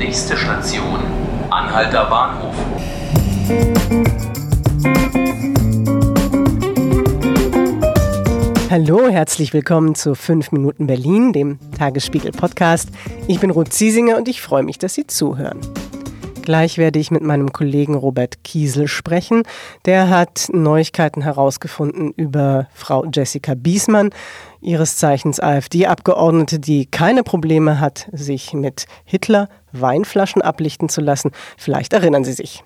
Nächste Station, Anhalter Bahnhof. Hallo, herzlich willkommen zu 5 Minuten Berlin, dem Tagesspiegel Podcast. Ich bin Ruth Ziesinger und ich freue mich, dass Sie zuhören. Gleich werde ich mit meinem Kollegen Robert Kiesel sprechen. Der hat Neuigkeiten herausgefunden über Frau Jessica Biesmann, ihres Zeichens AfD-Abgeordnete, die keine Probleme hat, sich mit Hitler Weinflaschen ablichten zu lassen. Vielleicht erinnern Sie sich.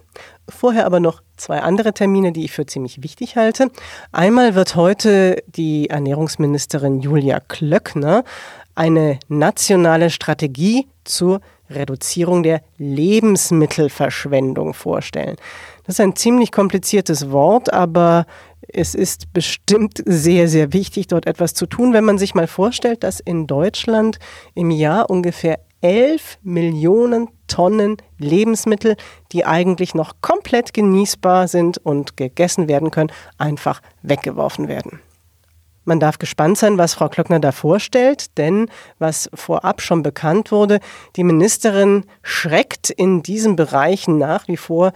Vorher aber noch zwei andere Termine, die ich für ziemlich wichtig halte. Einmal wird heute die Ernährungsministerin Julia Klöckner eine nationale Strategie zur Reduzierung der Lebensmittelverschwendung vorstellen. Das ist ein ziemlich kompliziertes Wort, aber es ist bestimmt sehr, sehr wichtig, dort etwas zu tun, wenn man sich mal vorstellt, dass in Deutschland im Jahr ungefähr 11 Millionen Tonnen Lebensmittel, die eigentlich noch komplett genießbar sind und gegessen werden können, einfach weggeworfen werden. Man darf gespannt sein, was Frau Klöckner da vorstellt, denn was vorab schon bekannt wurde, die Ministerin schreckt in diesem Bereich nach wie vor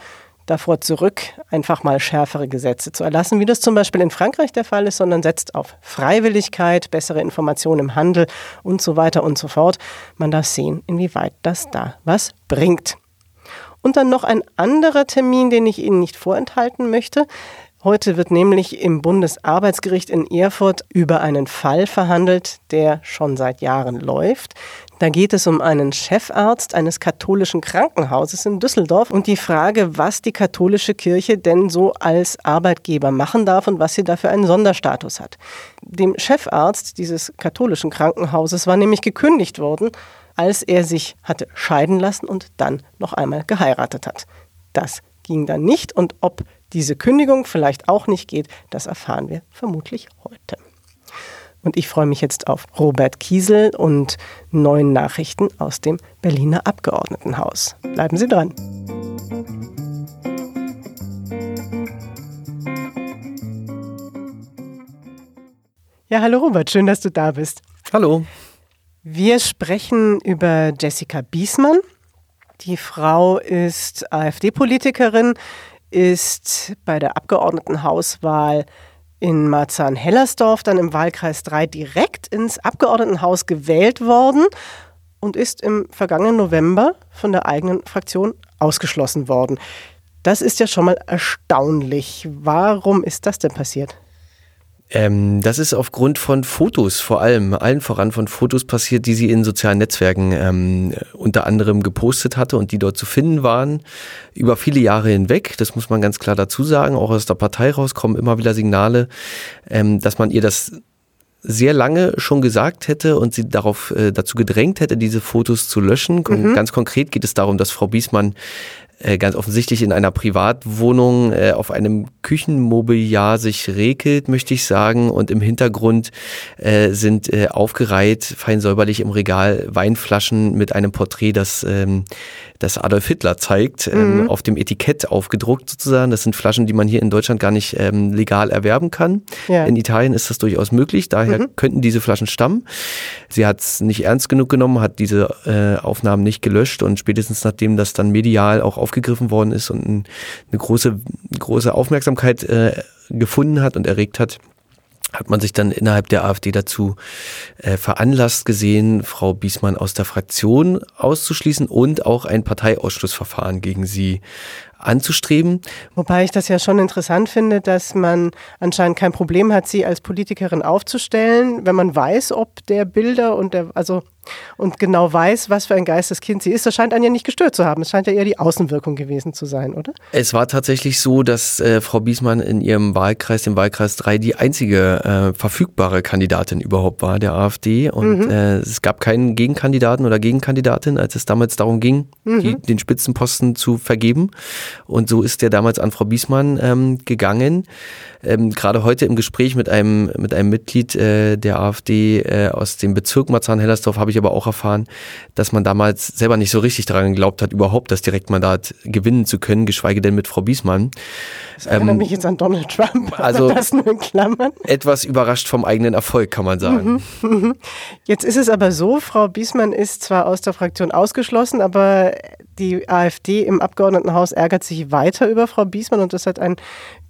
davor zurück, einfach mal schärfere Gesetze zu erlassen, wie das zum Beispiel in Frankreich der Fall ist, sondern setzt auf Freiwilligkeit, bessere Informationen im Handel und so weiter und so fort. Man darf sehen, inwieweit das da was bringt. Und dann noch ein anderer Termin, den ich Ihnen nicht vorenthalten möchte. Heute wird nämlich im Bundesarbeitsgericht in Erfurt über einen Fall verhandelt, der schon seit Jahren läuft. Da geht es um einen Chefarzt eines katholischen Krankenhauses in Düsseldorf und die Frage, was die katholische Kirche denn so als Arbeitgeber machen darf und was sie dafür einen Sonderstatus hat. Dem Chefarzt dieses katholischen Krankenhauses war nämlich gekündigt worden, als er sich hatte scheiden lassen und dann noch einmal geheiratet hat. Das ging dann nicht und ob diese Kündigung vielleicht auch nicht geht, das erfahren wir vermutlich heute. Und ich freue mich jetzt auf Robert Kiesel und neuen Nachrichten aus dem Berliner Abgeordnetenhaus. Bleiben Sie dran. Ja, hallo Robert, schön, dass du da bist. Hallo. Wir sprechen über Jessica Biesmann. Die Frau ist AfD-Politikerin, ist bei der Abgeordnetenhauswahl in Marzahn-Hellersdorf dann im Wahlkreis 3 direkt ins Abgeordnetenhaus gewählt worden und ist im vergangenen November von der eigenen Fraktion ausgeschlossen worden. Das ist ja schon mal erstaunlich. Warum ist das denn passiert? Ähm, das ist aufgrund von Fotos vor allem, allen voran von Fotos passiert, die sie in sozialen Netzwerken ähm, unter anderem gepostet hatte und die dort zu finden waren, über viele Jahre hinweg. Das muss man ganz klar dazu sagen. Auch aus der Partei raus kommen immer wieder Signale, ähm, dass man ihr das sehr lange schon gesagt hätte und sie darauf äh, dazu gedrängt hätte, diese Fotos zu löschen. Mhm. Ganz konkret geht es darum, dass Frau Biesmann ganz offensichtlich in einer Privatwohnung äh, auf einem Küchenmobiliar sich regelt, möchte ich sagen. Und im Hintergrund äh, sind äh, aufgereiht, fein säuberlich im Regal, Weinflaschen mit einem Porträt, das, ähm, das Adolf Hitler zeigt, ähm, mhm. auf dem Etikett aufgedruckt sozusagen. Das sind Flaschen, die man hier in Deutschland gar nicht ähm, legal erwerben kann. Ja. In Italien ist das durchaus möglich, daher mhm. könnten diese Flaschen stammen. Sie hat es nicht ernst genug genommen, hat diese äh, Aufnahmen nicht gelöscht und spätestens nachdem das dann medial auch aufgegriffen worden ist und ein, eine große, große Aufmerksamkeit äh, gefunden hat und erregt hat, hat man sich dann innerhalb der AfD dazu äh, veranlasst gesehen, Frau Biesmann aus der Fraktion auszuschließen und auch ein Parteiausschlussverfahren gegen sie anzustreben. Wobei ich das ja schon interessant finde, dass man anscheinend kein Problem hat, sie als Politikerin aufzustellen, wenn man weiß, ob der Bilder und der, also und genau weiß, was für ein Geisteskind sie ist. Das scheint einen ja nicht gestört zu haben. Es scheint ja eher die Außenwirkung gewesen zu sein, oder? Es war tatsächlich so, dass äh, Frau Biesmann in ihrem Wahlkreis, dem Wahlkreis 3, die einzige äh, verfügbare Kandidatin überhaupt war, der AfD. Und mhm. äh, es gab keinen Gegenkandidaten oder Gegenkandidatin, als es damals darum ging, mhm. die, den Spitzenposten zu vergeben. Und so ist der damals an Frau Biesmann ähm, gegangen. Ähm, Gerade heute im Gespräch mit einem, mit einem Mitglied äh, der AfD äh, aus dem Bezirk Marzahn-Hellersdorf habe ich aber auch erfahren, dass man damals selber nicht so richtig daran geglaubt hat, überhaupt das Direktmandat gewinnen zu können, geschweige denn mit Frau Biesmann. Das erinnert ähm, mich jetzt an Donald Trump. Also das nur in Klammern. etwas überrascht vom eigenen Erfolg, kann man sagen. Mhm. Jetzt ist es aber so, Frau Biesmann ist zwar aus der Fraktion ausgeschlossen, aber die AfD im Abgeordnetenhaus ärgert sich weiter über Frau Biesmann und das hat ein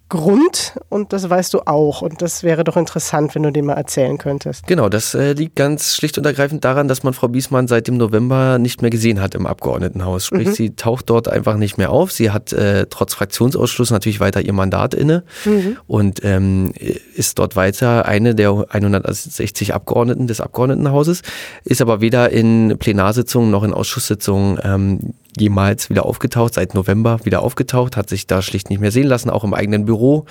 Grund und das weißt du auch. Und das wäre doch interessant, wenn du dem mal erzählen könntest. Genau, das äh, liegt ganz schlicht und ergreifend daran, dass man Frau Biesmann seit dem November nicht mehr gesehen hat im Abgeordnetenhaus. Sprich, mhm. sie taucht dort einfach nicht mehr auf. Sie hat äh, trotz Fraktionsausschluss natürlich weiter ihr Mandat inne mhm. und ähm, ist dort weiter eine der 160 Abgeordneten des Abgeordnetenhauses, ist aber weder in Plenarsitzungen noch in Ausschusssitzungen ähm, jemals wieder aufgetaucht, seit November wieder aufgetaucht, hat sich da schlicht nicht mehr sehen lassen. Auch im eigenen Büro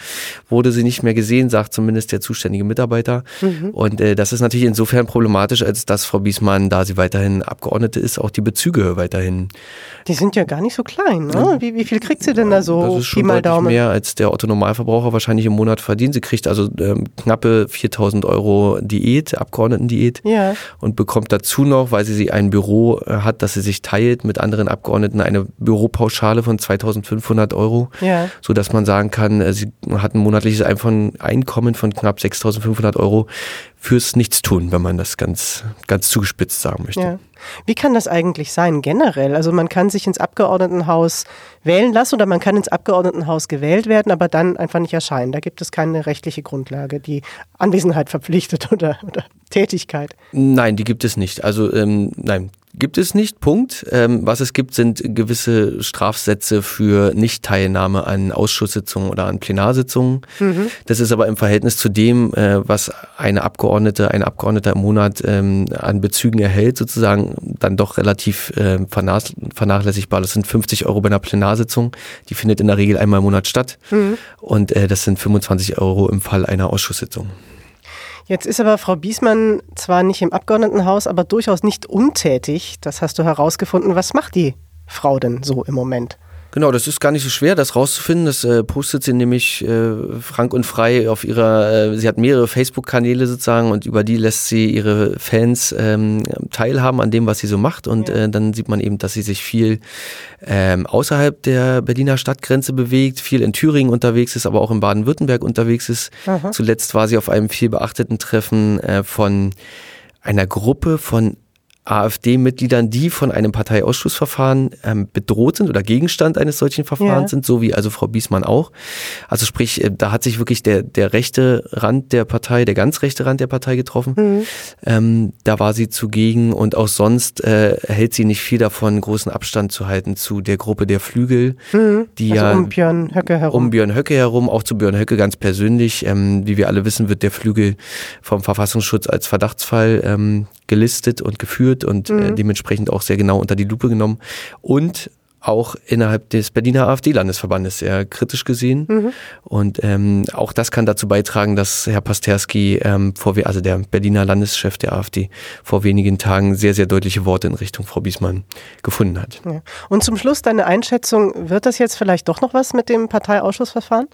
wurde sie nicht mehr gesehen, sagt zumindest der zuständige Mitarbeiter. Mhm. Und äh, das ist natürlich insofern problematisch, als dass Frau Biesmann, da sie weiterhin Abgeordnete ist, auch die Bezüge weiterhin. Die sind ja gar nicht so klein, ne? Wie, wie viel kriegt sie denn da so? Das ist schon mal Daumen. mehr, als der Otto-Normalverbraucher wahrscheinlich im Monat verdient. Sie kriegt also ähm, knappe 4000 Euro Diät, Abgeordnetendiät. Ja. Und bekommt dazu noch, weil sie, sie ein Büro äh, hat, das sie sich teilt mit anderen Abgeordneten, Abgeordneten eine Büropauschale von 2500 Euro, ja. so dass man sagen kann, äh, sie hat ein monatliches Einkommen von knapp 6500 Euro fürs Nichtstun, wenn man das ganz, ganz zugespitzt sagen möchte. Ja. Wie kann das eigentlich sein generell? Also man kann sich ins Abgeordnetenhaus wählen lassen oder man kann ins Abgeordnetenhaus gewählt werden, aber dann einfach nicht erscheinen. Da gibt es keine rechtliche Grundlage, die Anwesenheit verpflichtet oder, oder Tätigkeit. Nein, die gibt es nicht. Also ähm, nein, gibt es nicht, Punkt. Ähm, was es gibt, sind gewisse Strafsätze für Nichtteilnahme an Ausschusssitzungen oder an Plenarsitzungen. Mhm. Das ist aber im Verhältnis zu dem, äh, was eine Abgeordnete, ein Abgeordneter im Monat ähm, an Bezügen erhält, sozusagen dann doch relativ äh, vernachlässigbar. Das sind 50 Euro bei einer Plenarsitzung. Die findet in der Regel einmal im Monat statt. Mhm. Und äh, das sind 25 Euro im Fall einer Ausschusssitzung. Jetzt ist aber Frau Biesmann zwar nicht im Abgeordnetenhaus, aber durchaus nicht untätig. Das hast du herausgefunden. Was macht die Frau denn so im Moment? Genau, das ist gar nicht so schwer, das rauszufinden. Das äh, postet sie nämlich äh, frank und frei auf ihrer, äh, sie hat mehrere Facebook-Kanäle sozusagen und über die lässt sie ihre Fans ähm, teilhaben an dem, was sie so macht. Und ja. äh, dann sieht man eben, dass sie sich viel ähm, außerhalb der Berliner Stadtgrenze bewegt, viel in Thüringen unterwegs ist, aber auch in Baden-Württemberg unterwegs ist. Aha. Zuletzt war sie auf einem viel beachteten Treffen äh, von einer Gruppe von AfD-Mitgliedern, die von einem Parteiausschussverfahren ähm, bedroht sind oder Gegenstand eines solchen Verfahrens ja. sind, so wie also Frau Biesmann auch. Also sprich, äh, da hat sich wirklich der, der rechte Rand der Partei, der ganz rechte Rand der Partei getroffen. Mhm. Ähm, da war sie zugegen und auch sonst äh, hält sie nicht viel davon, großen Abstand zu halten zu der Gruppe der Flügel, mhm. die also ja um Björn Höcke herum. Um Björn Höcke herum, auch zu Björn Höcke ganz persönlich. Ähm, wie wir alle wissen, wird der Flügel vom Verfassungsschutz als Verdachtsfall ähm, gelistet und geführt und äh, mhm. äh, dementsprechend auch sehr genau unter die Lupe genommen. Und auch innerhalb des Berliner AfD-Landesverbandes sehr kritisch gesehen. Mhm. Und ähm, auch das kann dazu beitragen, dass Herr Pasterski, ähm, vor, also der Berliner Landeschef der AfD, vor wenigen Tagen sehr, sehr deutliche Worte in Richtung Frau Biesmann gefunden hat. Ja. Und zum Schluss deine Einschätzung, wird das jetzt vielleicht doch noch was mit dem Parteiausschussverfahren?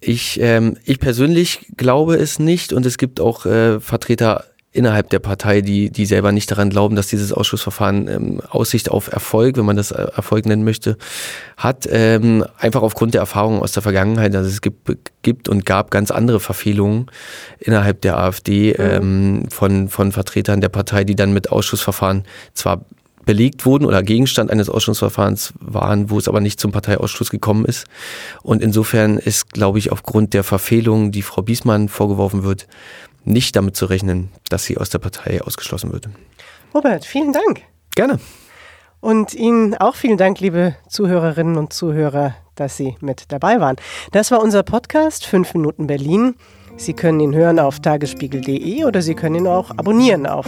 Ich, ähm, ich persönlich glaube es nicht und es gibt auch äh, Vertreter innerhalb der Partei, die, die selber nicht daran glauben, dass dieses Ausschussverfahren ähm, Aussicht auf Erfolg, wenn man das äh, Erfolg nennen möchte, hat. Ähm, einfach aufgrund der Erfahrungen aus der Vergangenheit. Also es gibt, gibt und gab ganz andere Verfehlungen innerhalb der AfD mhm. ähm, von, von Vertretern der Partei, die dann mit Ausschussverfahren zwar belegt wurden oder Gegenstand eines Ausschussverfahrens waren, wo es aber nicht zum Parteiausschluss gekommen ist. Und insofern ist, glaube ich, aufgrund der Verfehlungen, die Frau Biesmann vorgeworfen wird, nicht damit zu rechnen, dass sie aus der Partei ausgeschlossen wird. Robert, vielen Dank. Gerne. Und Ihnen auch vielen Dank, liebe Zuhörerinnen und Zuhörer, dass Sie mit dabei waren. Das war unser Podcast 5 Minuten Berlin. Sie können ihn hören auf tagesspiegel.de oder Sie können ihn auch abonnieren auf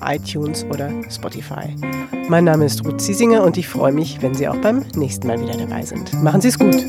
iTunes oder Spotify. Mein Name ist Ruth Ziesinger und ich freue mich, wenn Sie auch beim nächsten Mal wieder dabei sind. Machen Sie es gut.